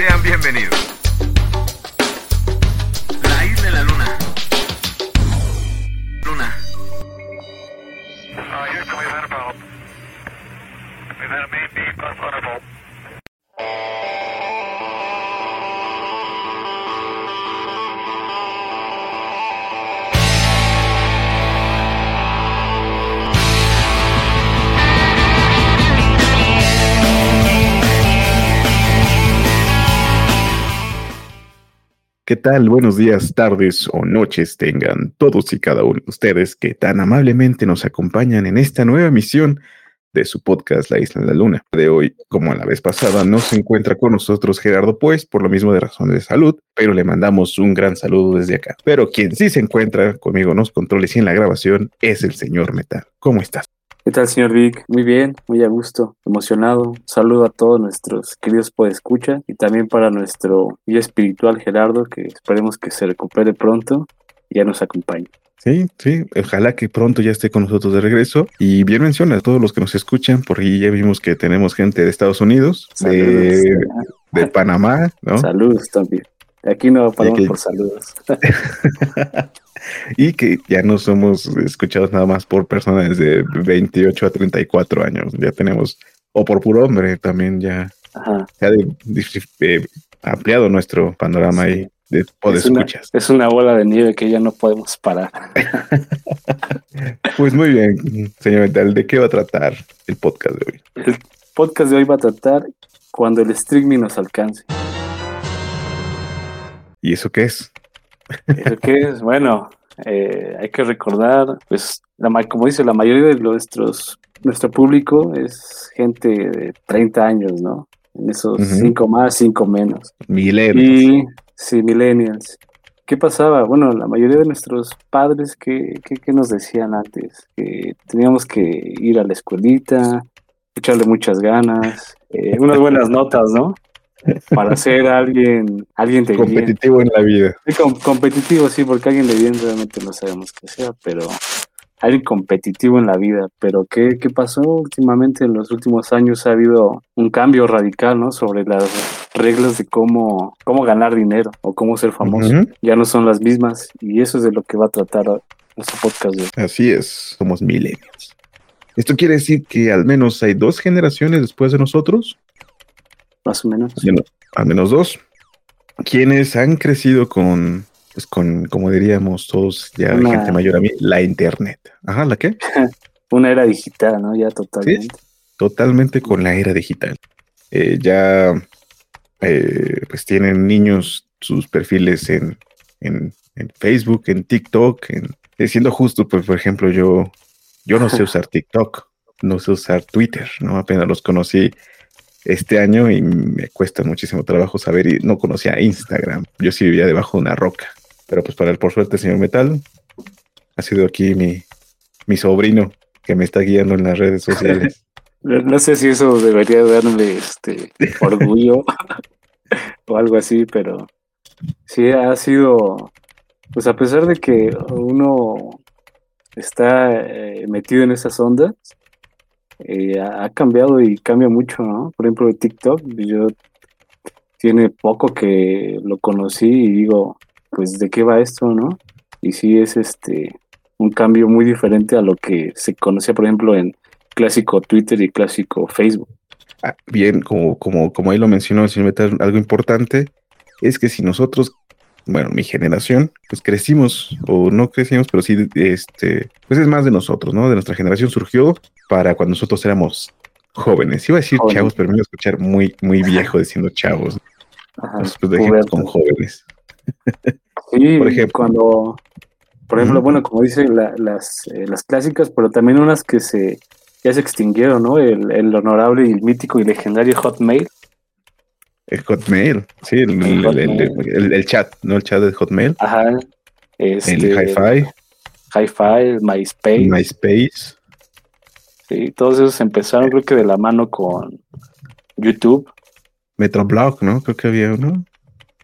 Sean bienvenidos. ¿Qué tal? Buenos días, tardes o noches tengan todos y cada uno de ustedes que tan amablemente nos acompañan en esta nueva emisión de su podcast La Isla de la Luna. De hoy, como la vez pasada, no se encuentra con nosotros Gerardo Pues, por lo mismo de razones de salud, pero le mandamos un gran saludo desde acá. Pero quien sí se encuentra conmigo en los controles y en la grabación es el señor Metal. ¿Cómo estás? ¿Qué tal, señor Vic? Muy bien, muy a gusto, emocionado. Saludo a todos nuestros queridos escucha y también para nuestro guía espiritual Gerardo, que esperemos que se recupere pronto y ya nos acompañe. Sí, sí, ojalá que pronto ya esté con nosotros de regreso. Y bien menciona a todos los que nos escuchan, porque ya vimos que tenemos gente de Estados Unidos, de, Panamá, ¿no? Saludos también. Aquí no paramos que- por saludos. y que ya no somos escuchados nada más por personas de 28 a 34 años. Ya tenemos, o por puro hombre, también ya Ajá. se ha de- eh, ampliado nuestro panorama ahí de Es una, escuchas. es una bola de nieve que ya no podemos parar. Pues muy bien, señor Metal, ¿de qué va a tratar el podcast de hoy? El podcast de hoy va a tratar cuando el streaming nos alcance. ¿Y eso qué es? ¿Eso qué es? Bueno, eh, hay que recordar, pues, la, ma- como dice, la mayoría de nuestros, nuestro público es gente de 30 años, ¿no? En esos Ujú. 5 más, 5 menos. Milenios. Y, sí, millennials. ¿Qué pasaba? Bueno, la mayoría de nuestros padres, ¿qué, qué, qué nos decían antes? Que teníamos que ir a la escuelita, echarle muchas ganas, eh, unas buenas notas, ¿no? Para ser alguien, alguien de bien. Competitivo en la vida. Sí, com- competitivo, sí, porque alguien de bien realmente no sabemos qué sea, pero alguien competitivo en la vida. Pero ¿qué, qué pasó últimamente? En los últimos años ha habido un cambio radical, ¿no? Sobre las reglas de cómo, cómo ganar dinero o cómo ser famoso. Ya no son las mismas y eso es de lo que va a tratar nuestro podcast de hoy. Así es, somos millennials. Esto quiere decir que al menos hay dos generaciones después de nosotros, más o menos. al menos, dos, quienes han crecido con, pues con, como diríamos todos, ya Una- gente mayor a mí, la internet. Ajá, ¿la qué? Una era digital, ¿no? Ya totalmente. Totalmente con la era digital. Eh, ya, eh, pues tienen niños sus perfiles en, en, en Facebook, en TikTok, en, eh, siendo justo, pues por ejemplo, yo, yo no sé usar TikTok, no sé usar Twitter, ¿no? Apenas los conocí este año y me cuesta muchísimo trabajo saber y no conocía Instagram. Yo sí vivía debajo de una roca. Pero pues para el por suerte, señor Metal, ha sido aquí mi, mi sobrino que me está guiando en las redes sociales. No no sé si eso debería darle este orgullo o algo así, pero sí ha sido, pues a pesar de que uno está eh, metido en esas ondas, eh, ha cambiado y cambia mucho, ¿no? Por ejemplo, TikTok, yo tiene poco que lo conocí y digo, pues de qué va esto, ¿no? Y sí es este un cambio muy diferente a lo que se conocía, por ejemplo, en clásico Twitter y clásico Facebook. Ah, bien, como, como, como ahí lo mencionó el señor algo importante es que si nosotros, bueno, mi generación, pues crecimos, o no crecimos, pero sí, este, pues es más de nosotros, ¿no? De nuestra generación surgió para cuando nosotros éramos jóvenes. Iba a decir chavos, pero me iba a escuchar muy, muy viejo diciendo chavos. Ajá, Entonces, pues dejemos puberto. con jóvenes. Sí, por ejemplo. cuando, por ejemplo, bueno, como dice la- las, eh, las clásicas, pero también unas que se ya se extinguieron, ¿no? El, el honorable y mítico y legendario Hotmail. El Hotmail, sí, el, El el- el- Hotmail. el- el chat, ¿no? El chat de Hotmail, Ajá. Este, el Hi-Fi, Hi-Fi, MySpace. MySpace. Sí, todos esos empezaron, creo que de la mano con YouTube. Metroblog, ¿no? Creo que había uno.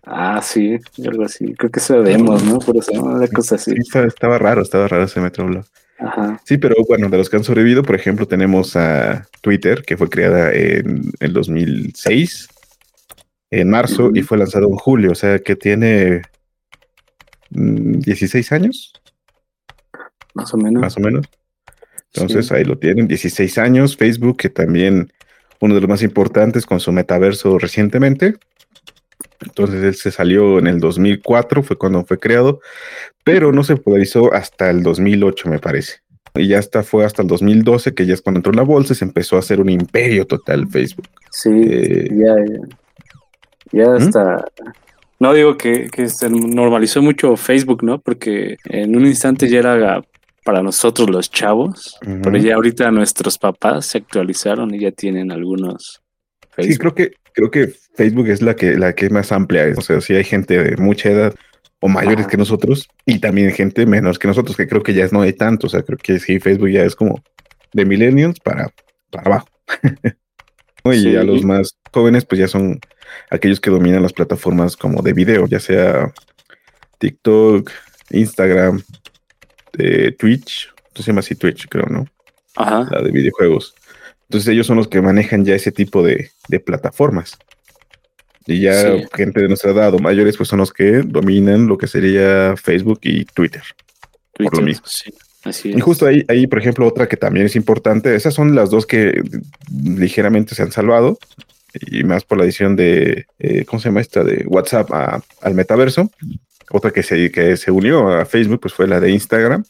Ah, sí, algo así. Creo que eso demos, ¿no? Por eso, una cosa así. Sí, estaba, estaba raro, estaba raro ese Metroblog. Ajá. Sí, pero bueno, de los que han sobrevivido, por ejemplo, tenemos a Twitter, que fue creada en el 2006. En marzo y fue lanzado en julio, o sea que tiene mm, 16 años, Más o menos. más o menos. Entonces Sí. ahí lo tienen, 16 años. Facebook, que también uno de los más importantes con su metaverso recientemente. Entonces él se salió en el 2004, fue cuando fue creado, pero no se popularizó hasta el 2008, me parece. Y ya hasta fue hasta el 2012, que ya es cuando entró en la bolsa y se empezó a hacer un imperio total Facebook. Sí, Eh, ya, ya, ya ¿Mm? hasta... No digo que, que se normalizó mucho Facebook, ¿no? Porque en un instante ya era para nosotros los chavos, pero ya ahorita nuestros papás se actualizaron y ya tienen algunos Sí, Facebook. creo que, creo que Facebook es la que, la que es más amplia. O sea, sí hay gente de mucha edad o mayores Ajá. que nosotros y también gente menos que nosotros, que creo que ya no hay tanto. O sea, creo que sí, Facebook ya es como de millennials para, para abajo. Y Sí. a los más jóvenes, pues ya son aquellos que dominan las plataformas como de video, ya sea TikTok, Instagram, eh, Twitch. Se llama así Twitch, creo, ¿no? Ajá. la de videojuegos. Entonces ellos son los que manejan ya ese tipo de, de plataformas. Y ya Sí. gente de nuestra edad o mayores, pues son los que dominan lo que sería Facebook y Twitter. por lo Twitter, mismo. sí, así Y justo ahí, ahí, por ejemplo, otra que también es importante, esas son las dos que ligeramente se han salvado, y más por la adición de, eh, ¿cómo se llama esta? De WhatsApp a- al metaverso. Otra que se, que se unió a Facebook, pues fue la de Instagram,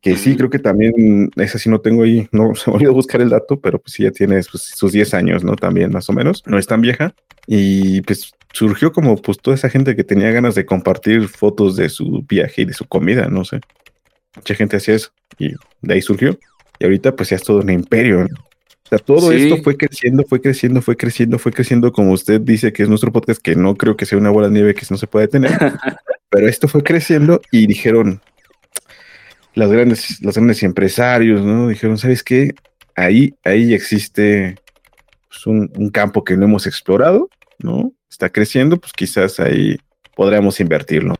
que sí, creo que también, esa sí no tengo ahí, no se me olvidó buscar el dato, pero pues sí ya tiene pues, sus 10 años, ¿no? También más o menos, no es tan vieja. Y pues surgió como pues toda esa gente que tenía ganas de compartir fotos de su viaje y de su comida, no sé. Mucha gente hacía eso y de ahí surgió. Y ahorita pues ya es todo un imperio. ¿no? Sea, todo Sí. esto fue creciendo, fue creciendo, fue creciendo, fue creciendo, como usted dice que es nuestro podcast, que no creo que sea una bola de nieve que no se puede tener. pero esto fue creciendo y dijeron las grandes, los grandes empresarios, ¿no? Dijeron, ¿sabes qué? Ahí, ahí existe pues, un, un campo que no hemos explorado, ¿no? Está creciendo, pues quizás ahí podríamos invertirlo.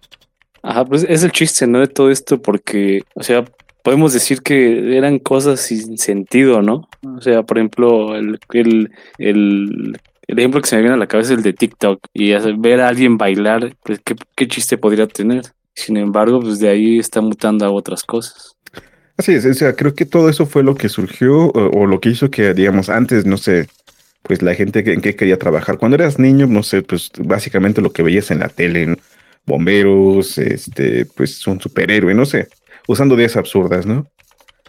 Ajá, pues es el chiste, ¿no? De todo esto, porque, o sea, podemos decir que eran cosas sin sentido, ¿no? O sea, por ejemplo, el, el, el, ejemplo que se me viene a la cabeza es el de TikTok. Y ver a alguien bailar, pues, ¿qué, qué chiste podría tener? Sin embargo, pues de ahí está mutando a otras cosas. Así es, o sea, creo que todo eso fue lo que surgió o, lo que hizo que, digamos, antes, no sé, pues la gente en qué quería trabajar. Cuando eras niño, no sé, pues básicamente lo que veías en la tele, ¿no? bomberos, este, pues un superhéroe, no sé, usando ideas absurdas, ¿no?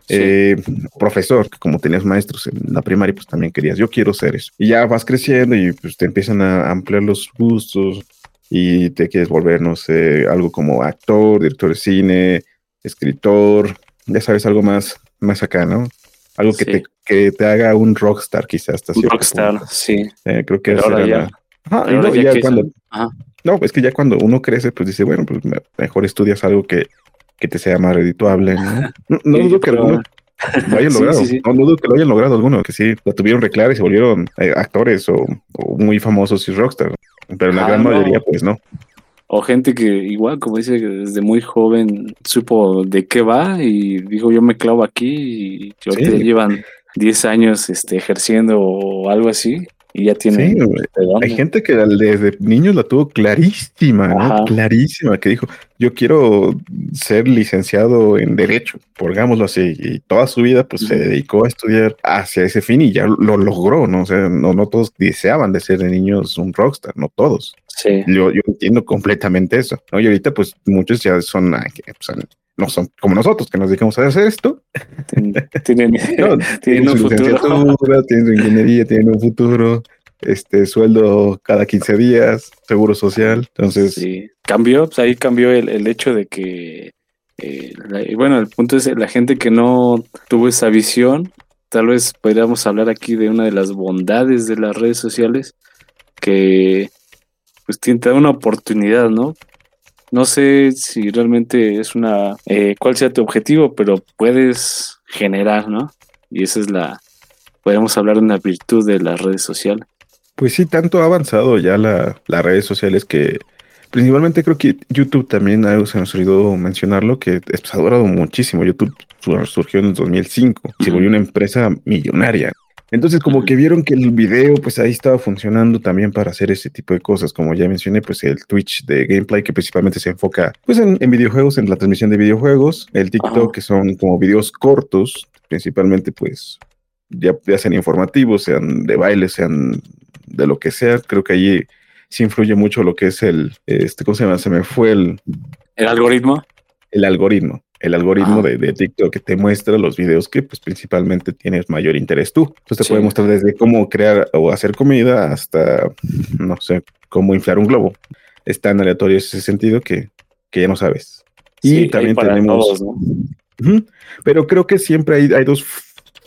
Sí. Eh, profesor, que como tenías maestros en la primaria, pues también querías, yo quiero ser eso. Y ya vas creciendo y pues te empiezan a ampliar los gustos y te quieres volver, no sé, algo como actor, director de cine, escritor, ya sabes, algo más, más acá, ¿no? Algo que, Sí. te, que te haga un rockstar quizás hasta Un rockstar, punto. sí. Eh, creo que ahora ya- la- Ajá, no, ya cuando, ajá. no, es que ya cuando uno crece, pues dice, bueno, pues me- mejor estudias algo que, que te sea más redituable, ¿no? No, dudo que algunos lo hayan logrado, sí, sí. no dudo que lo hayan logrado algunos, que sí, lo tuvieron reclar y se volvieron eh, actores o, o muy famosos y rockstar, pero la Ah, gran no. mayoría, pues no. O gente que igual, como dice, desde muy joven supo de qué va y dijo yo me clavo aquí y ya llevan 10 años este, ejerciendo o algo así y ya tienen Sí. Hay gente que desde niños la tuvo clarísima, ¿no? Clarísima, que dijo, yo quiero ser licenciado en Derecho, pongámoslo así, y toda su vida pues se dedicó a estudiar hacia ese fin y ya lo logró, ¿no? O sea, no, no todos deseaban de ser de niños un rockstar, no todos. Sí, Yo, yo entiendo completamente eso, ¿no? Y ahorita pues muchos ya son, ah, pues, no son como nosotros, que nos dedicamos a hacer esto, tienen, no, tienen un futuro. tienen su ingeniería, tienen un futuro, este sueldo cada 15 días, seguro social. Entonces, Sí, cambió, pues ahí cambió el, el hecho de que, eh, la- bueno, el punto es la gente que no tuvo esa visión, tal vez podríamos hablar aquí de una de las bondades de las redes sociales, que pues te da una oportunidad, ¿no? No sé si realmente es una, eh, cuál sea tu objetivo, pero puedes generar, ¿no? Y esa es la, podríamos hablar de una virtud de las redes sociales. Pues sí, tanto ha avanzado ya la, las redes sociales que principalmente creo que YouTube también algo se nos olvidó mencionarlo, que pues, ha durado muchísimo. YouTube sur- surgió en el 2005, se volvió una empresa millonaria. Entonces, como que vieron que el video, pues ahí estaba funcionando también para hacer ese tipo de cosas. Como ya mencioné, pues el Twitch de gameplay, que principalmente se enfoca pues en, en videojuegos, en la transmisión de videojuegos. El TikTok, Ajá. que son como videos cortos, principalmente pues ya, ya sean informativos, sean de baile, sean de lo que sea. Creo que allí sí influye mucho lo que es el, este, ¿cómo se llama? Se me fue el, El algoritmo. el algoritmo. El algoritmo Ajá. de, de TikTok que te muestra los videos que pues principalmente tienes mayor interés tú. Entonces te Sí. puede mostrar desde cómo crear o hacer comida hasta, no sé, cómo inflar un globo. Es tan aleatorio ese sentido que, que ya no sabes. Y Sí, también tenemos... todos, ¿no? Ujú. Pero creo que siempre hay, hay dos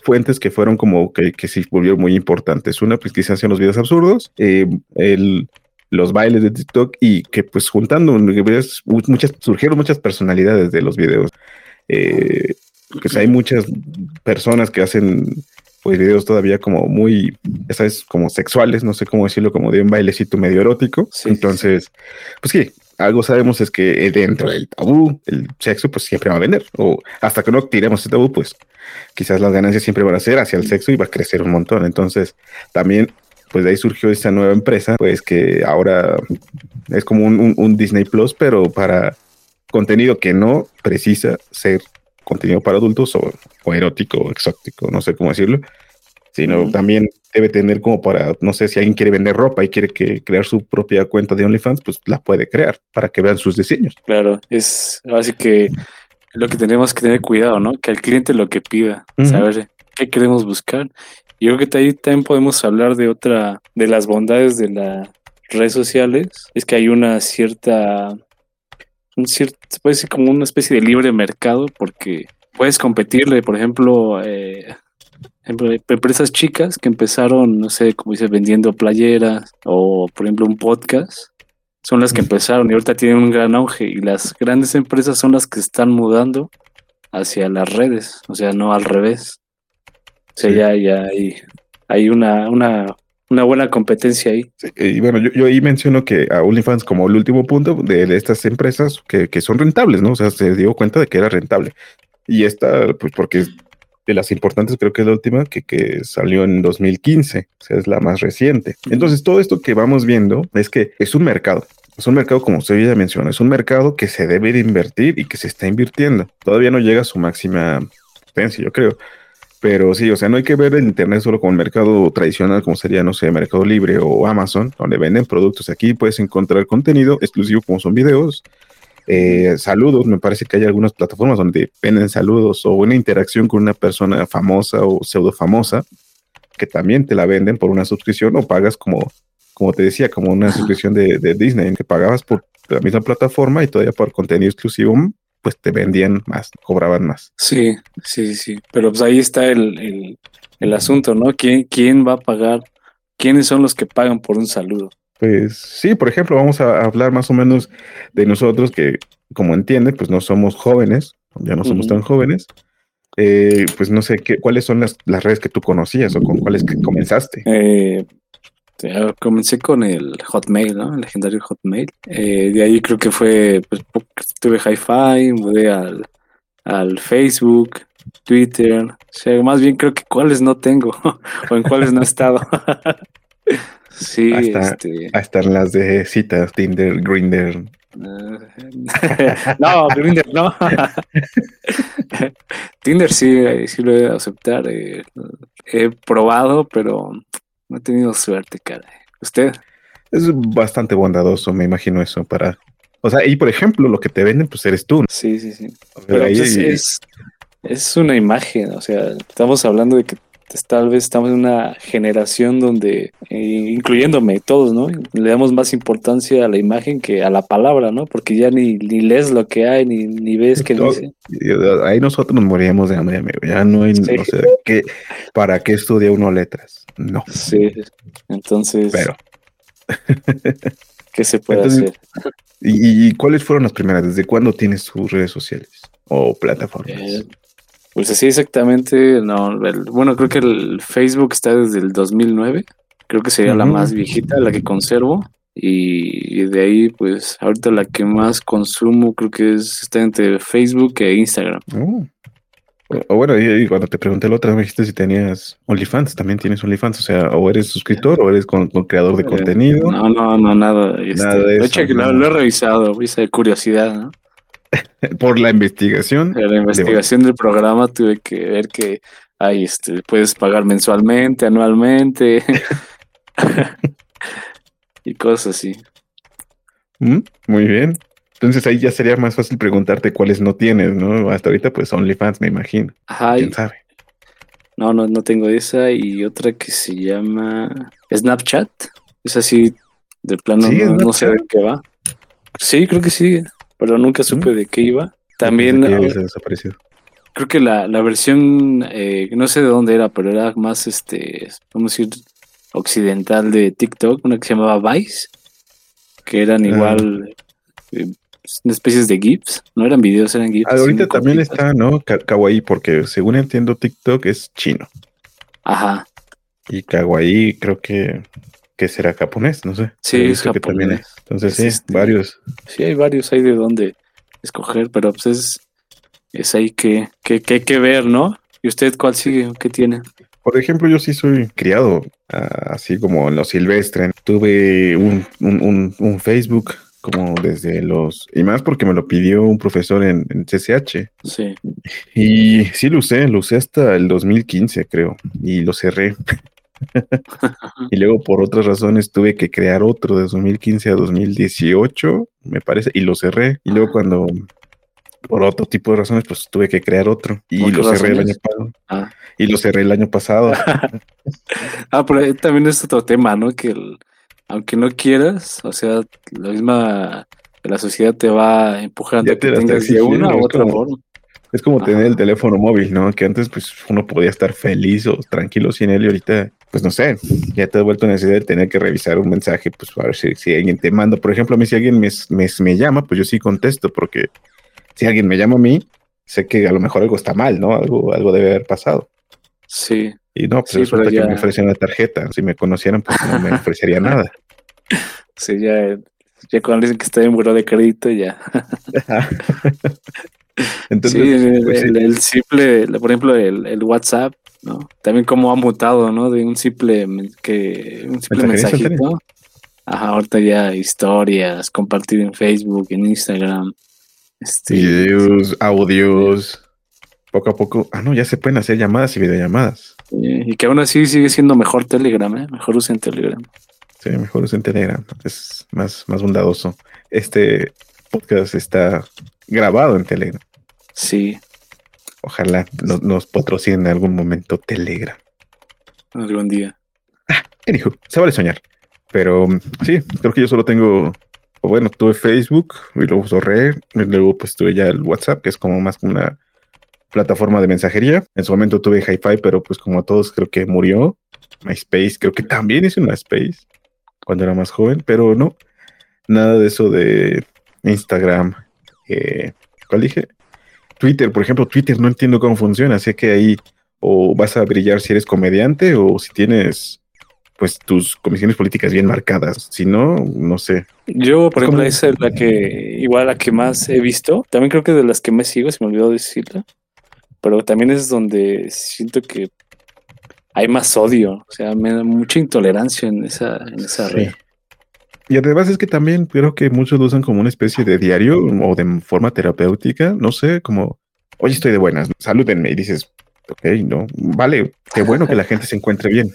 fuentes que fueron como que, que sí volvieron muy importantes. Una, pues quizás son los videos absurdos, eh, el, los bailes de TikTok y que pues juntando muchas, surgieron muchas personalidades de los videos. Eh, pues hay muchas personas que hacen pues videos todavía como muy, ya sabes, como sexuales, no sé cómo decirlo, como de un bailecito medio erótico. Sí, Entonces, pues sí, algo sabemos es que dentro del tabú, el sexo pues siempre va a vender. O hasta que no tiremos ese tabú, pues quizás las ganancias siempre van a ser hacia el sexo y va a crecer un montón. Entonces, también, pues de ahí surgió esta nueva empresa, pues que ahora es como un, Disney Plus, pero para contenido que no precisa ser contenido para adultos o, o erótico o exótico, no sé cómo decirlo, sino también debe tener como para, no sé, si alguien quiere vender ropa y quiere que crear su propia cuenta de OnlyFans, pues la puede crear para que vean sus diseños. Claro, es así que lo que tenemos que tener cuidado, ¿no? Que al cliente lo que pida, saber qué queremos buscar. Yo creo que ahí también podemos hablar de otra, de las bondades de las redes sociales, es que hay una cierta, un cierto, se puede decir como una especie de libre mercado, porque puedes competirle, por ejemplo, eh, ejemplo, empresas chicas que empezaron, no sé, como dices, vendiendo playeras o, por ejemplo, un podcast son las que empezaron y ahorita tienen un gran auge y las grandes empresas son las que están mudando hacia las redes, o sea, no al revés. O sea, Sí. ya, ya hay, hay una, una, una buena competencia ahí. Sí, Y bueno, yo, yo ahí menciono que a OnlyFans como el último punto de, de estas empresas que, que son rentables, ¿no? O sea, se dio cuenta de que era rentable. Y esta, pues porque de las importantes creo que es la última que, que salió en 2015, o sea, es la más reciente. Entonces, todo esto que vamos viendo es que es un mercado. Es un mercado, como usted ya mencionó, es un mercado que se debe de invertir y que se está invirtiendo. Todavía no llega a su máxima potencia, yo creo. Pero sí, o sea, no hay que ver el Internet solo como el mercado tradicional, como sería, no sé, Mercado Libre o Amazon, donde venden productos. Aquí puedes encontrar contenido exclusivo como son videos, eh, saludos. Me parece que hay algunas plataformas donde venden saludos o una interacción con una persona famosa o pseudo famosa, que también te la venden por una suscripción o pagas como, como te decía, como una suscripción de, de Disney, que pagabas por la misma plataforma y todavía por contenido exclusivo, pues te vendían más, cobraban más. Sí, sí, sí, sí. Pero pues ahí está el, el, el asunto, ¿no? ¿Quién, ¿Quién va a pagar? ¿Quiénes son los que pagan por un saludo? Pues sí, por ejemplo, vamos a hablar más o menos de nosotros que, como entiende, pues no somos jóvenes, ya no somos Ujú. tan jóvenes. Eh, pues no sé qué, cuáles son las, las redes que tú conocías o con cuáles que comenzaste. Eh, ya comencé con el Hotmail, ¿no? El legendario Hotmail. Eh, de ahí creo que fue, pues, tuve Hi-Fi, mudé al, al Facebook, Twitter. O sea, más bien creo que cuáles no tengo o en cuáles no he estado. sí, Hasta- este. Hasta en las de citas, Tinder, Grinder. eh, no, Grindr no. Tinder sí, sí lo he de aceptar. eh, he probado, pero no he tenido suerte, cara. ¿Usted? Es bastante bondadoso, me imagino eso para. O sea, y por ejemplo, lo que te venden, pues eres tú. Sí, sí, sí. O sea, Pero ahí- pues, es, es, una imagen, o sea, estamos hablando de que tal vez estamos en una generación donde, eh, incluyéndome todos, ¿no? Le damos más importancia a la imagen que a la palabra, ¿no? Porque ya ni, ni lees lo que hay, ni, ni ves qué Todo- dice. ahí nosotros nos moríamos de hambre, amigo. Ya no hay, Sí. o sea, ¿qué- ¿para qué estudia uno letras? No, Sí, entonces, pero. ¿qué se puede Entonces, hacer? ¿Y, y cuáles fueron las primeras? ¿Desde cuándo tienes tus redes sociales o plataformas? Eh, pues así exactamente, no, el- bueno, creo que el Facebook está desde el 2009, creo que sería la más viejita, la que conservo, y, y de ahí, pues ahorita la que más consumo creo que es, está entre Facebook e Instagram. Oh. O bueno, y, y cuando te pregunté la otra vez me dijiste si tenías OnlyFans, también tienes OnlyFans, o sea, o eres suscriptor o eres con, con creador de Eh, contenido. No, no, no, nada. este, Nada de de hecho, eso, no. lo he revisado, hice de curiosidad, ¿no? Por la investigación. La investigación del programa tuve que ver que hay, este, puedes pagar mensualmente, anualmente y cosas así. Mm, Muy bien. Entonces ahí ya sería más fácil preguntarte cuáles no tienes, ¿no? Hasta ahorita, pues OnlyFans, me imagino. Ajá, ¿Quién sabe? no, no, no tengo esa y otra que se llama Snapchat. Es así, de plano, ¿Sigue no, no sé de qué va. Sí, creo que sí, pero nunca supe de qué iba. También desaparecido. creo que la, la versión, eh, no sé de dónde era, pero era más, este, vamos a decir, occidental de TikTok, una que se llamaba Vice, que eran Ah. igual eh, una especies de GIFs, no eran videos, eran GIFs. Ah, ahorita también está, ¿no? Ka- Kawaii, porque según entiendo, TikTok es chino. Ajá, Y Kawaii creo que, que será japonés, no sé. Sí, es visto que también japonés. Entonces, Es sí, este- varios. sí hay varios, hay de dónde escoger, pero pues es, es ahí que, que, que hay que ver, ¿no? ¿Y usted cuál sigue? ¿Qué tiene? Por ejemplo, yo sí soy criado, ah, así como en los silvestre. Tuve un, un, un- un Facebook como desde los... Y más porque me lo pidió un profesor en, en CCH. Sí. Y sí lo usé, lo usé hasta el 2015, creo. Y lo cerré. y luego por otras razones tuve que crear otro de 2015 a 2018, me parece, y lo cerré. Y luego cuando... Por otro tipo de razones, pues tuve que crear otro. Y ¿Por qué lo cerré el año pasado. Ah. Y lo cerré el año pasado. Ah, pero ahí también es otro tema, ¿no? Que el- aunque no quieras, o sea, la misma la sociedad te va empujando Ya a que te tengas de una u otra como- forma. Es como Ajá. tener el teléfono móvil, ¿no? Que antes pues uno podía estar feliz o tranquilo sin él y ahorita, pues no sé, ya te ha vuelto necesidad de tener que revisar un mensaje, pues para ver si, si alguien te manda. Por ejemplo, a mí si alguien me, me, me llama, pues yo sí contesto, porque si alguien me llama a mí, sé que a lo mejor algo está mal, ¿no? Algo, algo debe haber pasado. Sí, Y no, pues Sí, resulta que me ofrecen una tarjeta. Si me conocieran, pues no me ofrecería nada. sí, ya, ya cuando dicen que está en buró de crédito, ya. Entonces, sí, el, pues, sí. el- el simple, por ejemplo, el, el WhatsApp, ¿no? También como ha mutado, ¿no? De un simple que un simple mensajito. Ajá, ahorita ya historias, compartir en Facebook, en Instagram. Este, videos, audios, poco a poco. Ah, no, ya se pueden hacer llamadas y videollamadas. eh, y que aún así sigue siendo mejor Telegram, ¿eh? Mejor usen Telegram. Sí, mejor es en Telegram, es más, más bondadoso. Este podcast está grabado en Telegram. Sí, Ojalá no- nos patrocinen en algún momento Telegram. algún día. ¿Qué dijo? Se vale soñar. Pero mm, sí, creo que yo solo tengo, bueno, tuve Facebook y luego cerré, y luego pues tuve ya el WhatsApp, que es como más una plataforma de mensajería. En su momento tuve Hi-Fi, pero pues como a todos creo que murió. MySpace, creo que también hice una Space cuando era más joven, pero no, nada de eso de Instagram. eh, ¿Cuál dije? Twitter, por ejemplo, Twitter no entiendo cómo funciona, así que ahí o vas a brillar si eres comediante o si tienes pues tus comisiones políticas bien marcadas. Si no, no sé. Yo, por Es ejemplo, como- esa es la que, igual la que más he visto. También creo que de las que me sigo, se me olvidó decirla. Pero también es donde siento que hay más odio. O sea, me da mucha intolerancia en esa, en esa Sí. red. Y además es que también creo que muchos lo usan como una especie de diario o de forma terapéutica, no sé, como, oye, estoy de buenas, salúdenme, y dices, ok, no, vale, qué bueno que la gente se encuentre bien,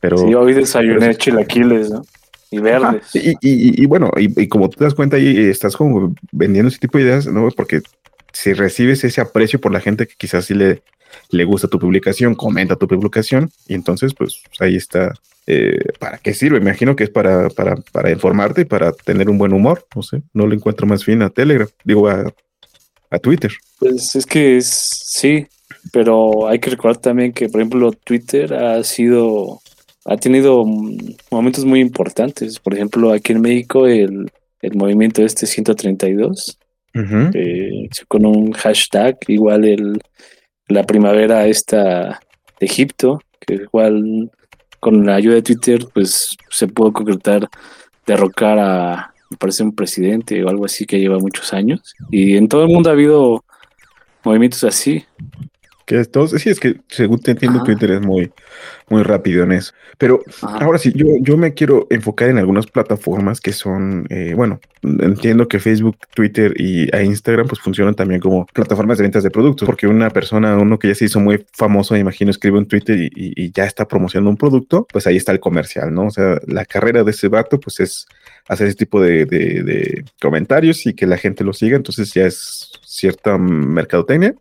pero... Sí, hoy desayuné chilaquiles, ¿no? Y verdes. Y, y- y- y bueno, y, y como te das cuenta ahí, estás como vendiendo ese tipo de ideas, ¿no? Porque si recibes ese aprecio por la gente que quizás sí le, le gusta tu publicación, comenta tu publicación, y entonces, pues ahí está. eh, ¿Para qué sirve? Me imagino que es para, para, para informarte y para tener un buen humor. No sé, no le encuentro más fin a Telegram, digo a, a Twitter. Pues es que es, sí, pero hay que recordar también que, por ejemplo, Twitter ha sido, ha tenido momentos muy importantes. Por ejemplo, aquí en México, el, el movimiento este 132, Ujú. eh, con un hashtag, igual el, la primavera esta de Egipto, que igual con la ayuda de Twitter, pues se pudo concretar, derrocar a, parece, un presidente o algo así que lleva muchos años. Y en todo el mundo ha habido movimientos así. Que entonces, sí, es que según te entiendo, Ajá. Twitter es muy, muy rápido en eso. Pero Ajá. ahora sí, yo, yo me quiero enfocar en algunas plataformas que son, eh, bueno, entiendo que Facebook, Twitter y e Instagram pues funcionan también como plataformas de ventas de productos, porque una persona, uno que ya se hizo muy famoso, me imagino, escribe un Twitter y, y- y ya está promocionando un producto, pues ahí está el comercial, ¿no? O sea, la carrera de ese vato pues es hacer ese tipo de, de- de comentarios y que la gente lo siga, entonces ya es cierta mercadotecnia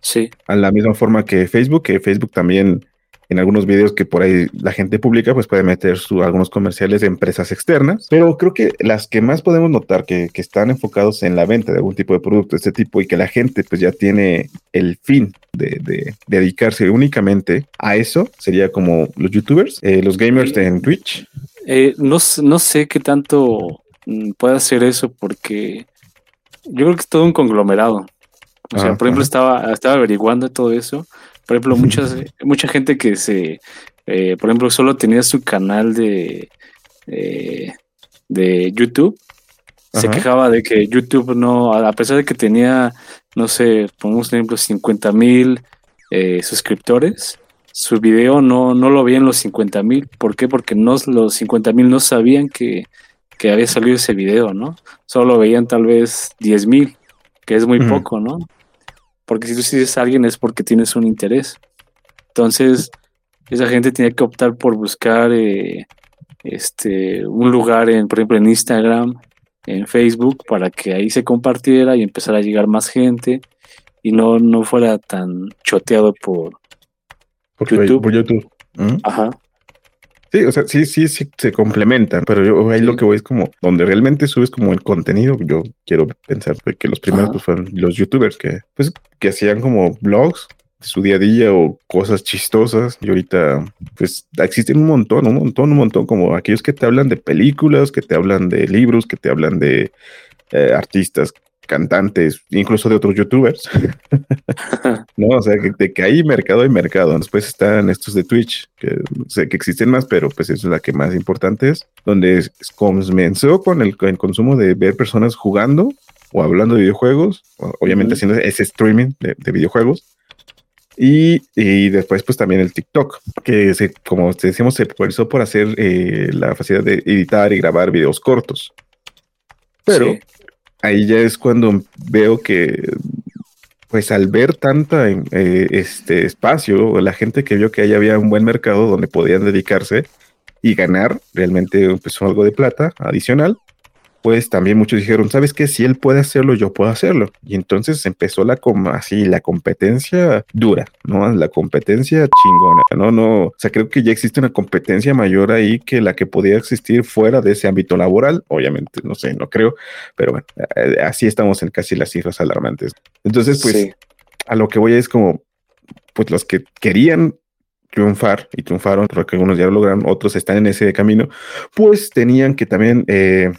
Sí, a la misma forma que Facebook, que Facebook también en algunos videos que por ahí la gente publica, pues puede meter su, algunos comerciales de empresas externas, pero creo que las que más podemos notar que, que están enfocados en la venta de algún tipo de producto de este tipo y que la gente pues ya tiene el fin de, de dedicarse únicamente a eso, sería como los youtubers, eh, los gamers de en Twitch. Eh, no, no sé qué tanto mm, puede hacer eso porque yo creo que es todo un conglomerado. O sea, Ajá, por ejemplo, estaba, estaba averiguando todo eso. Por ejemplo, muchas, mucha gente que se, eh, por ejemplo, solo tenía su canal de, eh, de YouTube, se quejaba de que YouTube no, a pesar de que tenía, no sé, pongamos un ejemplo, 50 mil suscriptores, su video no, no lo veían los 50 mil. ¿Por qué? Porque no, los 50 mil no sabían que, que había salido ese video, ¿no? Solo veían tal vez 10 mil, que es muy poco, ¿no? Porque si tú sigues a alguien es porque tienes un interés. Entonces, esa gente tenía que optar por buscar eh, este, un lugar, en, por ejemplo, en Instagram, en Facebook, para que ahí se compartiera y empezara a llegar más gente y no, no fuera tan choteado por... Por YouTube. Por YouTube. ¿Mm? Ajá. Sí, o sea, sí, sí, sí, se complementan, pero yo ahí lo que voy es como donde realmente subes como el contenido. Yo quiero pensar que los primeros pues, fueron los youtubers que, pues, que hacían como blogs de su día a día o cosas chistosas. Y ahorita, pues, existen un montón, un montón, un montón, como aquellos que te hablan de películas, que te hablan de libros, que te hablan de eh, artistas, cantantes, incluso de otros youtubers. No, o sea, que, de que hay mercado, hay mercado. Después están estos de Twitch, que sé que existen más, pero pues es la que más importante es, donde es- comenzó con el, el consumo de ver personas jugando o hablando de videojuegos, obviamente haciendo ese streaming de, de videojuegos. Y, y después, pues también el TikTok, que se, como te decíamos, se popularizó por hacer eh, la facilidad de editar y grabar videos cortos. Pero Sí. Ahí ya es cuando veo que, pues al ver tanta eh, este espacio, la gente que vio que ahí había un buen mercado donde podían dedicarse y ganar realmente pues, algo de plata adicional, pues también muchos dijeron, ¿sabes qué? Si él puede hacerlo, yo puedo hacerlo. Y entonces empezó la com- así, la competencia dura, ¿no? La competencia chingona, ¿no? No, o sea, creo que ya existe una competencia mayor ahí que la que podía existir fuera de ese ámbito laboral. Obviamente, no sé, no creo, pero bueno, eh, así estamos en casi las cifras alarmantes. Entonces, pues, Sí. a lo que voy es como, pues los que querían triunfar y triunfaron, porque algunos ya lo lograron, otros están en ese camino, pues tenían que también eh,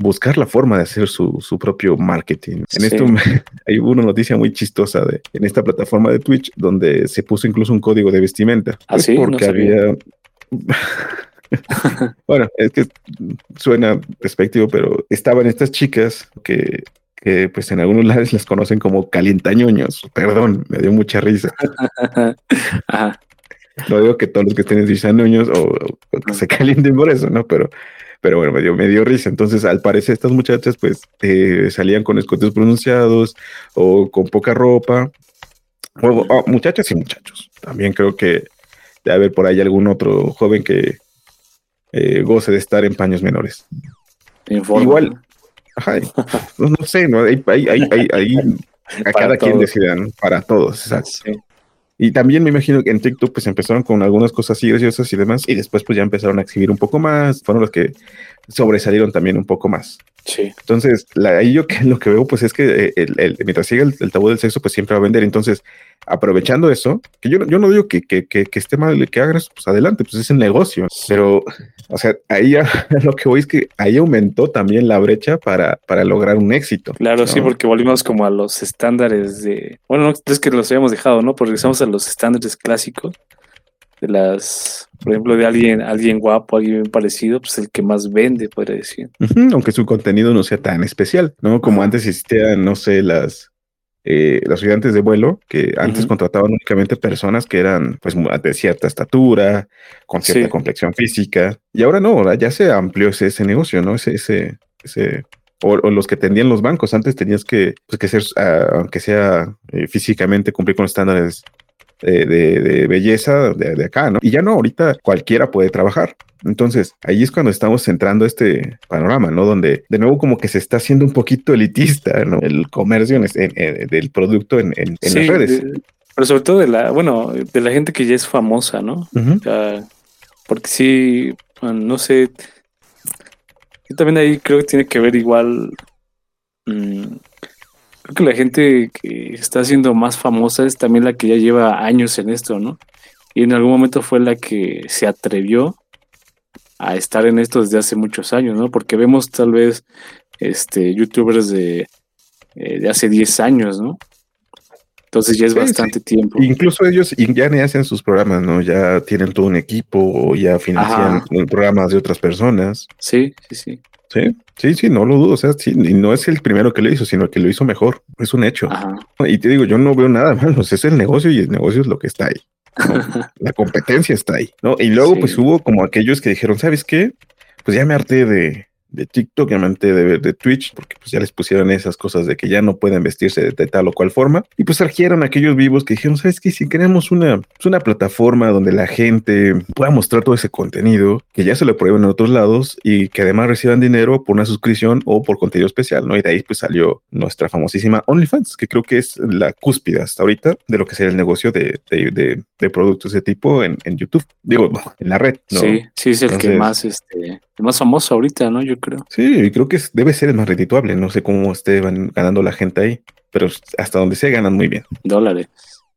buscar la forma de hacer su, su propio marketing. En Sí. esto hay una noticia muy chistosa de, en esta plataforma de Twitch donde se puso incluso un código de vestimenta. ¿Ah, Pues sí? No Porque había... bueno, es que suena despectivo, pero estaban estas chicas que, que pues en algunos lados las conocen como calientañoños. Perdón, me dio mucha risa. Ajá. No digo que todos los que estén en ñoños o, o que se calienten por eso, ¿no? Pero, pero bueno, me dio, me dio risa. Entonces, al parecer, estas muchachas, pues, eh, salían con escotes pronunciados o con poca ropa. O, o muchachas y muchachos. También creo que debe haber por ahí algún otro joven que eh, goce de estar en paños menores. Igual. Ajá, no, no sé, ¿no? Hay, hay, hay, hay- hay- a cada quien todos. decidan, para todos, exacto. Sí. Y también me imagino que en TikTok pues empezaron con algunas cosas así graciosas y demás, y después pues ya empezaron a exhibir un poco más, fueron los que sobresalieron también un poco más. Sí. Entonces, la, ahí yo que lo que veo pues es que eh, el, el- mientras siga el, el tabú del sexo pues siempre va a vender. Entonces, aprovechando eso, que yo, no- yo no digo que, que, que, que esté mal que hagan eso, pues adelante, pues es el negocio. Pero, o sea, ahí ya, lo que voy es que ahí aumentó también la brecha para, para lograr un éxito. Claro, sí, porque volvimos como a los estándares de. Bueno, no es que los habíamos dejado, ¿no? Porque regresamos a los estándares clásicos de las. Por ejemplo, de alguien, alguien guapo, alguien bien parecido, pues el que más vende, podría decir. Aunque su contenido no sea tan especial, ¿no? Como antes existían, no sé, las eh, los ayudantes de vuelo, que antes contrataban únicamente personas que eran pues de cierta estatura, con cierta Sí. complexión física, y ahora no, ahora ya se amplió ese, ese negocio, ¿no? Ese, ese, ese, o, o los que tendían los bancos, antes tenías que, pues, que ser, ah, aunque sea eh, físicamente, cumplir con estándares de, de- de belleza de, de acá, ¿no? Y ya no, ahorita cualquiera puede trabajar. Entonces, ahí es cuando estamos entrando a este panorama, ¿no? Donde de nuevo como que se está haciendo un poquito elitista, ¿no? El comercio en- en- en- del producto en, Sí, las redes. de- pero sobre todo de la, bueno, de la gente que ya es famosa, ¿no? Ujú. O sea, porque sí, bueno, no sé. Yo también ahí creo que tiene que ver igual. mm, creo que la gente que está siendo más famosa es también la que ya lleva años en esto, ¿no? Y en algún momento fue la que se atrevió a estar en esto desde hace muchos años, ¿no? Porque vemos tal vez este youtubers de, eh, de hace 10 años, ¿no? Entonces ya es Sí, bastante tiempo. Incluso ellos ya ni hacen sus programas, ¿no? Ya tienen todo un equipo o ya financian Ajá. programas de otras personas. Sí, sí, sí. Sí, sí, sí, no lo dudo. O sea, sí, y no es el primero que lo hizo, sino el que lo hizo mejor. Es un hecho. Ajá. Y te digo, yo no veo nada malo. Es el negocio y el negocio es lo que está ahí. ¿no? La competencia está ahí, ¿no? Y luego, Sí. pues hubo como aquellos que dijeron, ¿sabes qué? Pues ya me harté de, de TikTok, harté de, de Twitch, porque pues ya les pusieron esas cosas de que ya no pueden vestirse de, de tal o cual forma. Y pues surgieron aquellos vivos que dijeron, ¿sabes qué? Si queremos una, pues, una plataforma donde la gente pueda mostrar todo ese contenido, que ya se lo prueben en otros lados y que además reciban dinero por una suscripción o por contenido especial, ¿no? Y de ahí pues salió nuestra famosísima OnlyFans, que creo que es la cúspide hasta ahorita de lo que sería el negocio de, de, de- productos de ese tipo en, en YouTube. Digo, en la red, ¿no? Sí, sí es el que más, este, el más famoso ahorita, ¿no? Yo creo. Sí, y creo que es- debe ser el más redituable. No sé cómo esté ganando la gente ahí, pero hasta donde se ganan muy bien. Dólares.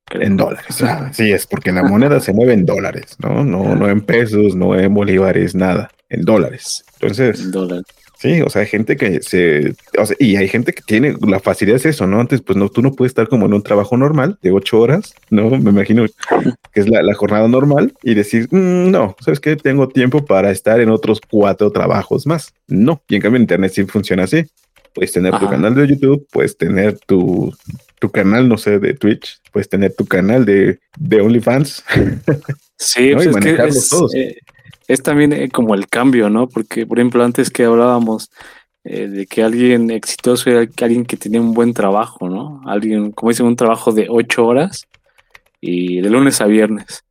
creo. En dólares. Ah, Sí, es porque la moneda se mueve en dólares, ¿no? No, no en pesos, no en bolívares, nada, en dólares. Entonces, Dólares. Sí, o sea, hay gente que se, o sea, y hay gente que tiene la facilidad es eso, ¿no? Antes, pues no, tú no puedes estar como en un trabajo normal de ocho horas, ¿no? Me imagino que es la, la jornada normal y decir, "Mm, no, ¿sabes qué? Tengo tiempo para estar en otros cuatro trabajos más. No, y en cambio en Internet sí funciona así. Puedes tener tu canal de YouTube, puedes tener tu, tu canal, no sé, de Twitch, puedes tener tu canal de, de OnlyFans. Sí, ¿no? pues Y es que es, todos. eh, es también eh, como el cambio, ¿no? Porque, por ejemplo, antes que hablábamos eh, de que alguien exitoso era alguien que tenía un buen trabajo, ¿no? Alguien, como dicen, un trabajo de ocho horas y de lunes a viernes.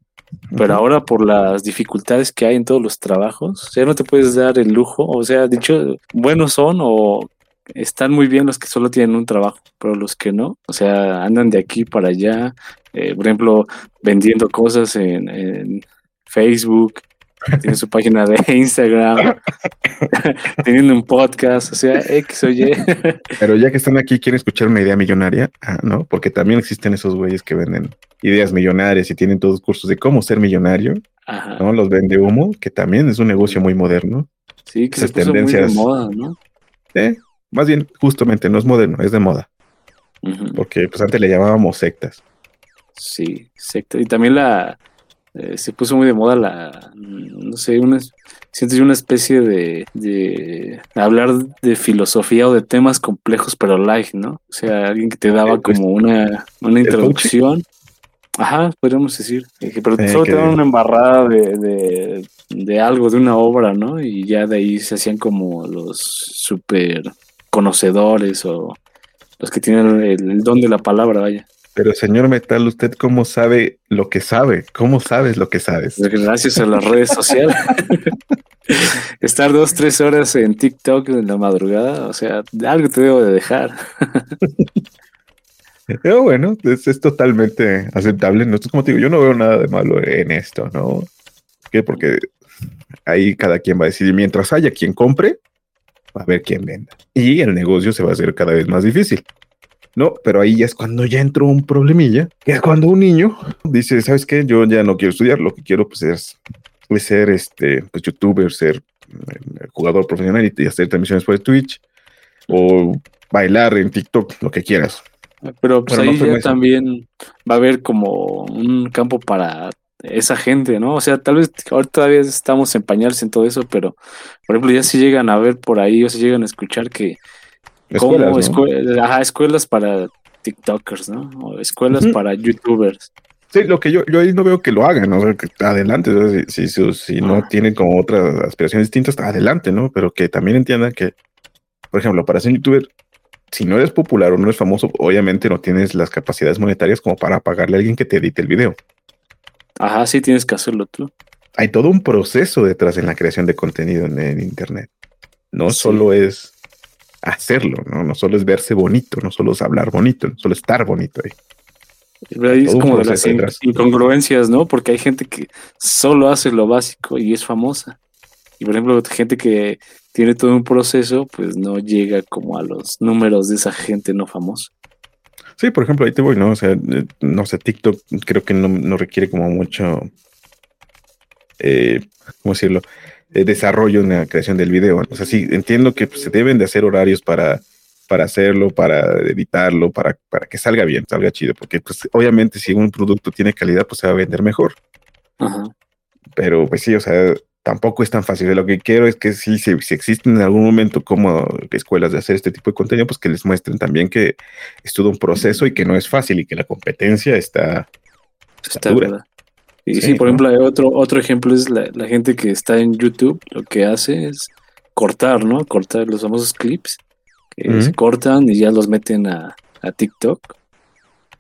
Pero ahora por las dificultades que hay en todos los trabajos, ya no te puedes dar el lujo, o sea, dicho, buenos son o están muy bien los que solo tienen un trabajo, pero los que no, o sea, andan de aquí para allá, eh, por ejemplo, vendiendo cosas en, en Facebook, tienen su página de Instagram, teniendo un podcast, o sea, X o Y. Pero ya que están aquí, quieren escuchar una idea millonaria, ah, ¿no? Porque también existen esos güeyes que venden ideas millonarias y tienen todos cursos de cómo ser millonario, Ajá. ¿no? Los vende humo, que también es un negocio muy moderno. Sí, que se Esas puso muy de moda, ¿no? Eh, más bien, justamente, no es moderno, es de moda, porque pues antes le llamábamos sectas. Sí, exacto. Y también la eh, se puso muy de moda la, no sé, una, siento yo una especie de, de hablar de filosofía o de temas complejos pero light, ¿no? O sea, alguien que te daba como una, una introducción. Ajá, podríamos decir. eh, Pero Eh, solo te daban una embarrada de, de, de algo, de una obra, ¿no? Y ya de ahí se hacían como los súper conocedores o los que tienen el, el don de la palabra, vaya. Pero señor Metal, ¿usted cómo sabe lo que sabe? ¿Cómo sabes lo que sabes? Gracias a las redes sociales. Estar dos, tres horas en TikTok en la madrugada, o sea, algo te debo de dejar. Pero bueno, es, es totalmente aceptable. No, como te digo, yo no veo nada de malo en esto, ¿no? ¿Por qué? Porque ahí cada quien va a decidir, mientras haya quien compre, va a haber quien venda. Y el negocio se va a hacer cada vez más difícil. No, pero ahí ya es cuando ya entró un problemilla, que es cuando un niño dice, ¿sabes qué? Yo ya no quiero estudiar, lo que quiero pues es, es ser este, pues, youtuber, ser eh, jugador profesional y, y hacer transmisiones por Twitch o bailar en TikTok, lo que quieras. Pero pues Pero ahí ya eso. también va a haber como un campo para esa gente, ¿no? O sea, tal vez ahorita todavía estamos en pañales en todo eso, pero por ejemplo, ya si llegan a ver por ahí o se llegan a escuchar que Escuelas, como ajá, escuelas para TikTokers, ¿no? O escuelas para YouTubers. Sí, lo que yo, yo ahí no veo que lo hagan, ¿no? O sea, que adelante, o sea, si, si, si no Ah. tienen como otras aspiraciones distintas, adelante, ¿no? Pero que también entiendan que, por ejemplo, para ser youtuber, si no eres popular o no eres famoso, obviamente no tienes las capacidades monetarias como para pagarle a alguien que te edite el video. Ajá, sí tienes que hacerlo tú. Hay todo un proceso detrás en la creación de contenido en, en internet. No Sí. solo es hacerlo, ¿no? No solo es verse bonito, no solo es hablar bonito, no solo estar bonito ahí. Es como de las detrás. incongruencias, ¿no? Porque hay gente que solo hace lo básico y es famosa. Y por ejemplo, gente que tiene todo un proceso, pues no llega como a los números de esa gente no famosa. Sí, por ejemplo, ahí te voy, ¿no? O sea, eh, no sé, TikTok creo que no, no requiere como mucho, eh, ¿cómo decirlo? Eh, desarrollo en la creación del video. O sea, sí, entiendo que pues, se deben de hacer horarios para, para hacerlo, para editarlo, para, para que salga bien, salga chido, porque pues obviamente si un producto tiene calidad, pues se va a vender mejor. Ajá. Pero pues sí, o sea, tampoco es tan fácil. Lo que quiero es que sí, si, si existen en algún momento como escuelas de hacer este tipo de contenido, pues que les muestren también que es todo un proceso y que no es fácil y que la competencia está... Está dura. verdad. Y Sí, sí, por ¿no? ejemplo, hay otro, otro ejemplo es la, la gente que está en YouTube, lo que hace es cortar, ¿no? Cortar los famosos clips, que Ujú. se cortan y ya los meten a, a TikTok.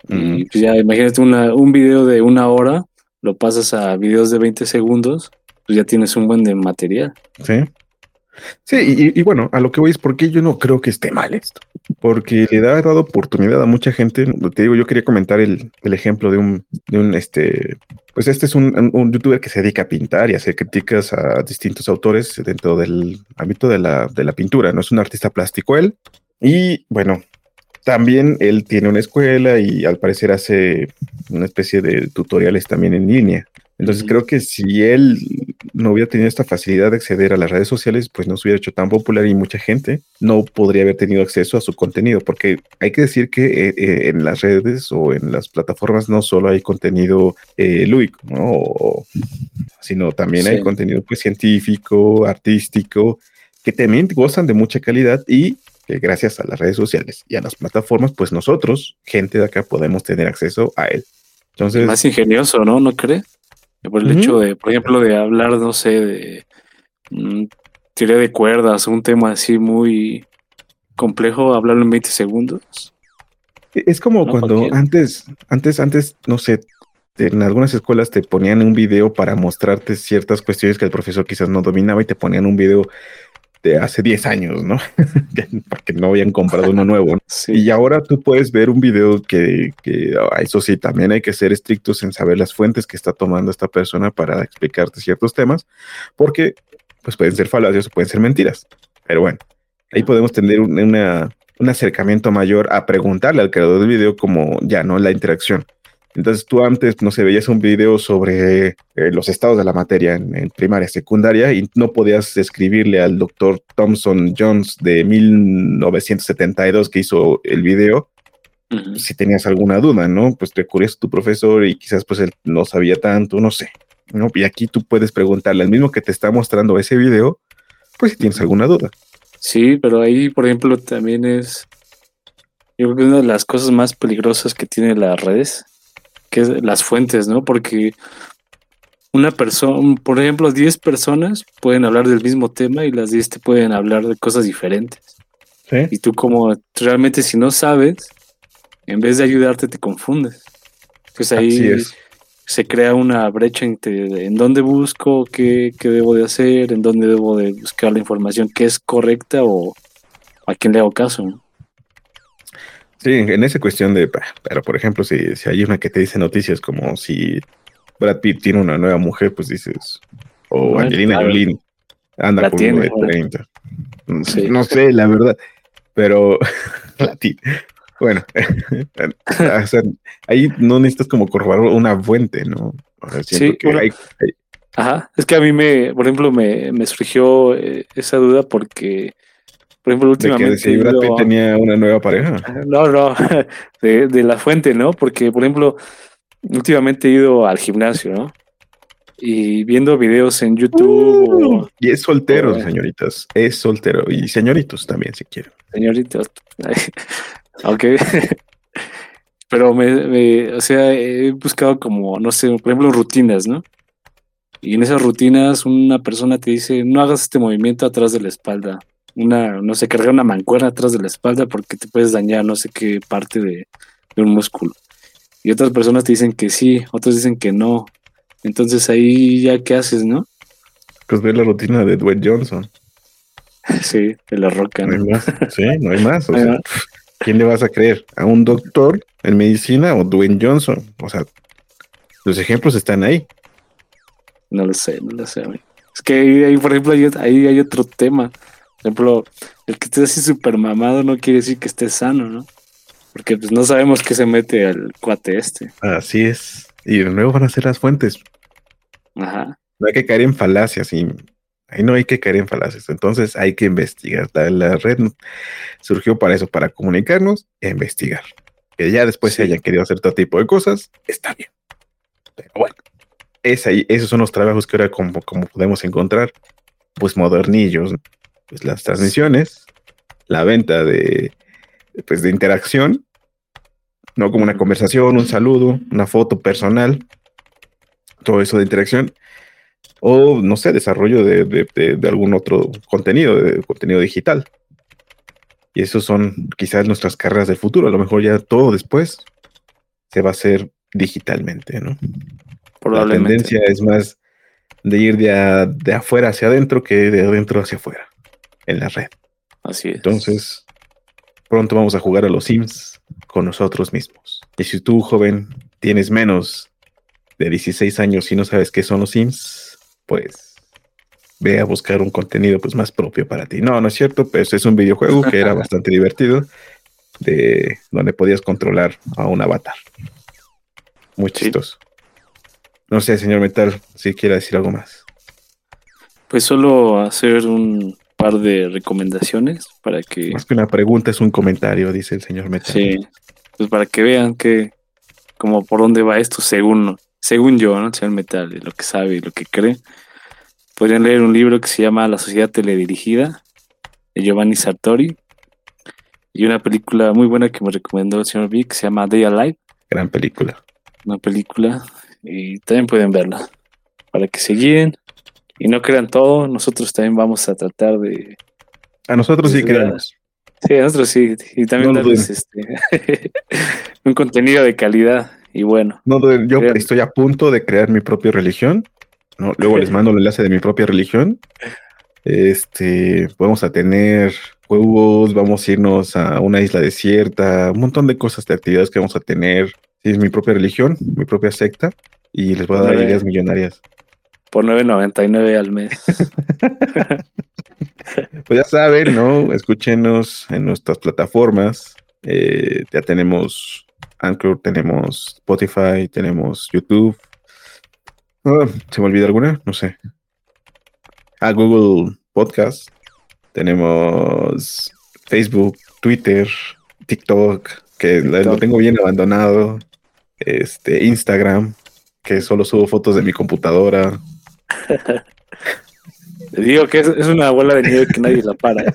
Y pues ya imagínate una, un video de una hora, lo pasas a videos de 20 segundos, pues ya tienes un buen de material. Sí. Sí, y, bueno, a lo que voy es porque yo no creo que esté mal esto. Porque le da dado oportunidad a mucha gente. Te digo, yo quería comentar el, el ejemplo de un, de un este, pues este es un, un- youtuber que se dedica a pintar y hacer críticas a distintos autores dentro del ámbito de la, de la pintura. No es un artista plástico él. Y bueno, también él tiene una escuela y al parecer hace una especie de tutoriales también en línea. Entonces creo que si él no hubiera tenido esta facilidad de acceder a las redes sociales, pues no se hubiera hecho tan popular y mucha gente no podría haber tenido acceso a su contenido, porque hay que decir que eh, eh, en las redes o en las plataformas no solo hay contenido eh, lúdico, ¿no? O- sino también hay contenido pues científico, artístico, que también gozan de mucha calidad y que gracias a las redes sociales y a las plataformas, pues nosotros, gente de acá, podemos tener acceso a él. Entonces, Más ingenioso, ¿no? ¿No cree? Por el hecho de, por ejemplo, de hablar, no sé, de mm, teoría de cuerdas, un tema así muy complejo, hablarlo en 20 segundos. E, Es como No, cuando cualquiera. antes, antes, antes, no sé, en algunas escuelas te ponían un video para mostrarte ciertas cuestiones que el profesor quizás no dominaba y te ponían un video de hace 10 años, ¿no? Que- Porque no habían comprado uno nuevo. ¿no? Sí. Y ahora tú puedes ver un video que, que, ah, eso sí, también hay que ser estrictos en saber las fuentes que está tomando esta persona para explicarte ciertos temas, porque pues pueden ser falacias o pueden ser mentiras. Pero bueno, ahí podemos tener una- un acercamiento mayor a preguntarle al creador del video como ya, ¿no? La interacción. Entonces tú antes, no sé, veías un video sobre eh, los estados de la materia en, en primaria, secundaria, y no podías escribirle al doctor Thompson Jones de 1972 que hizo el video, si tenías alguna duda, ¿no? Pues recurrías a tu profesor y quizás pues él no sabía tanto, no sé. ¿no? Y aquí tú puedes preguntarle al mismo que te está mostrando ese video, pues si tienes alguna duda. Sí, pero ahí, por ejemplo, también es, yo creo que una de las cosas más peligrosas que tiene las redes, que es las fuentes, ¿no? Porque una persona, por ejemplo, 10 personas pueden hablar del mismo tema y las 10 te pueden hablar de cosas diferentes. Sí. Y tú como realmente si no sabes, en vez de ayudarte te confundes. Pues ahí se crea una brecha entre en dónde busco, qué, qué debo de hacer, en dónde debo de buscar la información que es correcta o a quién le hago caso. ¿no? Sí, en esa cuestión de, pero por ejemplo, si, si hay una que te dice noticias como si Brad Pitt tiene una nueva mujer, pues dices, o Angelina. Jolie anda La con tiene, uno de bueno. 30. No, Sí. no sé, la verdad, pero la Bueno, o sea, ahí no necesitas como corroborar una fuente, ¿no? O sea, siento Sí, que bueno, hay- hay- Ajá, es que a mí me, por ejemplo, me, me surgió eh, esa duda porque, por ejemplo, de que últimamente... Brad Pitt ido- tenía una nueva pareja. No, no, de, de la fuente, ¿no? Porque, por ejemplo, últimamente he ido al gimnasio, ¿no? Y viendo videos en YouTube o Y es soltero, señoritas. Es soltero. Y señoritos también, si quieren. señoritas. ok. pero me, me- o sea, he buscado como, no sé, por ejemplo, rutinas, ¿no? Y en esas rutinas una persona te dice, no hagas este movimiento atrás de la espalda. Una, no sé, cargar una mancuerna atrás de la espalda porque te puedes dañar no sé qué parte de, de un músculo. Y otras personas te dicen que sí, otros dicen que no. Entonces ahí ya qué haces, ¿no? Pues ver la rutina de Dwayne Johnson. Sí, de la roca, No hay más. Sí, no hay más. O sea. ¿quién le vas a creer? ¿A un doctor en medicina o Dwayne Johnson? O sea, los ejemplos están ahí. No lo sé, no lo sé. Es que ahí, ahí, por ejemplo, ahí hay otro tema. Por ejemplo, el que esté así súper mamado no quiere decir que esté sano, ¿no? Porque pues no sabemos qué se mete al cuate este. Así es. Y de nuevo van a ser las fuentes. Ajá. No hay que caer en falacias y ahí no hay que caer en falacias. Entonces hay que investigar. La, la red surgió para eso, para comunicarnos e investigar. Que ya después se Sí. hayan querido hacer todo tipo de cosas, está bien. Pero bueno, es ahí, esos son los trabajos que ahora como, como podemos encontrar, pues modernillos, ¿no? Pues las transmisiones, la venta de, pues de interacción, no como una conversación, un saludo, una foto personal, todo eso de interacción, o no sé, desarrollo de, de- de- de algún otro contenido, de contenido digital. Y esos son quizás nuestras carreras del futuro. A lo mejor ya todo después se va a hacer digitalmente, ¿no? La tendencia es más de ir de, a- de afuera hacia adentro que de adentro hacia afuera en la red. Así es. Entonces, pronto vamos a jugar a los Sims con nosotros mismos. Y si tú, joven, tienes menos de 16 años y no sabes qué son los Sims, pues ve a buscar un contenido pues más propio para ti. No, no es cierto, pues es un videojuego que era bastante divertido, de donde podías controlar a un avatar. Muy Sí. chistoso. No sé, señor Metal, si quiere decir algo más. Pues solo hacer un par de recomendaciones para que, Más que una pregunta es un comentario, dice el señor Metal. sí, pues para que vean que, como por dónde va esto según, según yo, ¿no? El señor Metal, lo que sabe y lo que cree. Podrían leer un libro que se llama La Sociedad Teledirigida, de Giovanni Sartori, y una película muy buena que me recomendó el señor Vic, que se llama Day Alive, Gran película. una película, y también pueden verla, para que se guíen y no crean todo, nosotros también vamos a tratar de... A nosotros sí creemos. Sí, a nosotros sí, y también No darles este, un contenido de calidad, y bueno, No, yo estoy a punto de crear mi propia religión. ¿no? Luego les mando el enlace de mi propia religión. Este, vamos a tener juegos, vamos a irnos a una isla desierta, un montón de cosas, de actividades que vamos a tener. Sí, es mi propia religión, mi propia secta, y les voy a dar ideas millonarias. Por 9.99 al mes. Pues ya saben, ¿no? Escúchenos en nuestras plataformas. Eh, ya tenemos Anchor, tenemos Spotify, tenemos YouTube. Ah, ¿Se me olvida alguna? No sé. Ah, Google Podcast. Tenemos Facebook, Twitter, TikTok, que lo tengo bien abandonado. Este, Instagram, que solo subo fotos de mi computadora. Digo que es, es una bola de nieve que nadie la para.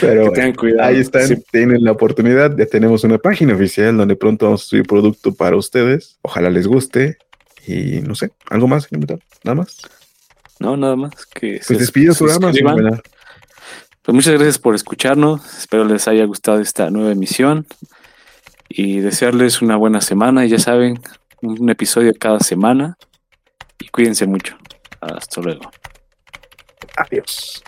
Pero que tengan cuidado. Ahí están, Sí, tienen la oportunidad. Ya tenemos una página oficial donde pronto vamos a subir producto para ustedes. Ojalá les guste. Y no sé, algo más, señor? Nada más. no, nada más. Que Pues se- despide se programa. Pues muchas gracias por escucharnos. Espero les haya gustado esta nueva emisión. Y desearles una buena semana. Y ya saben, un episodio cada semana y cuídense mucho. Hasta luego. Adiós.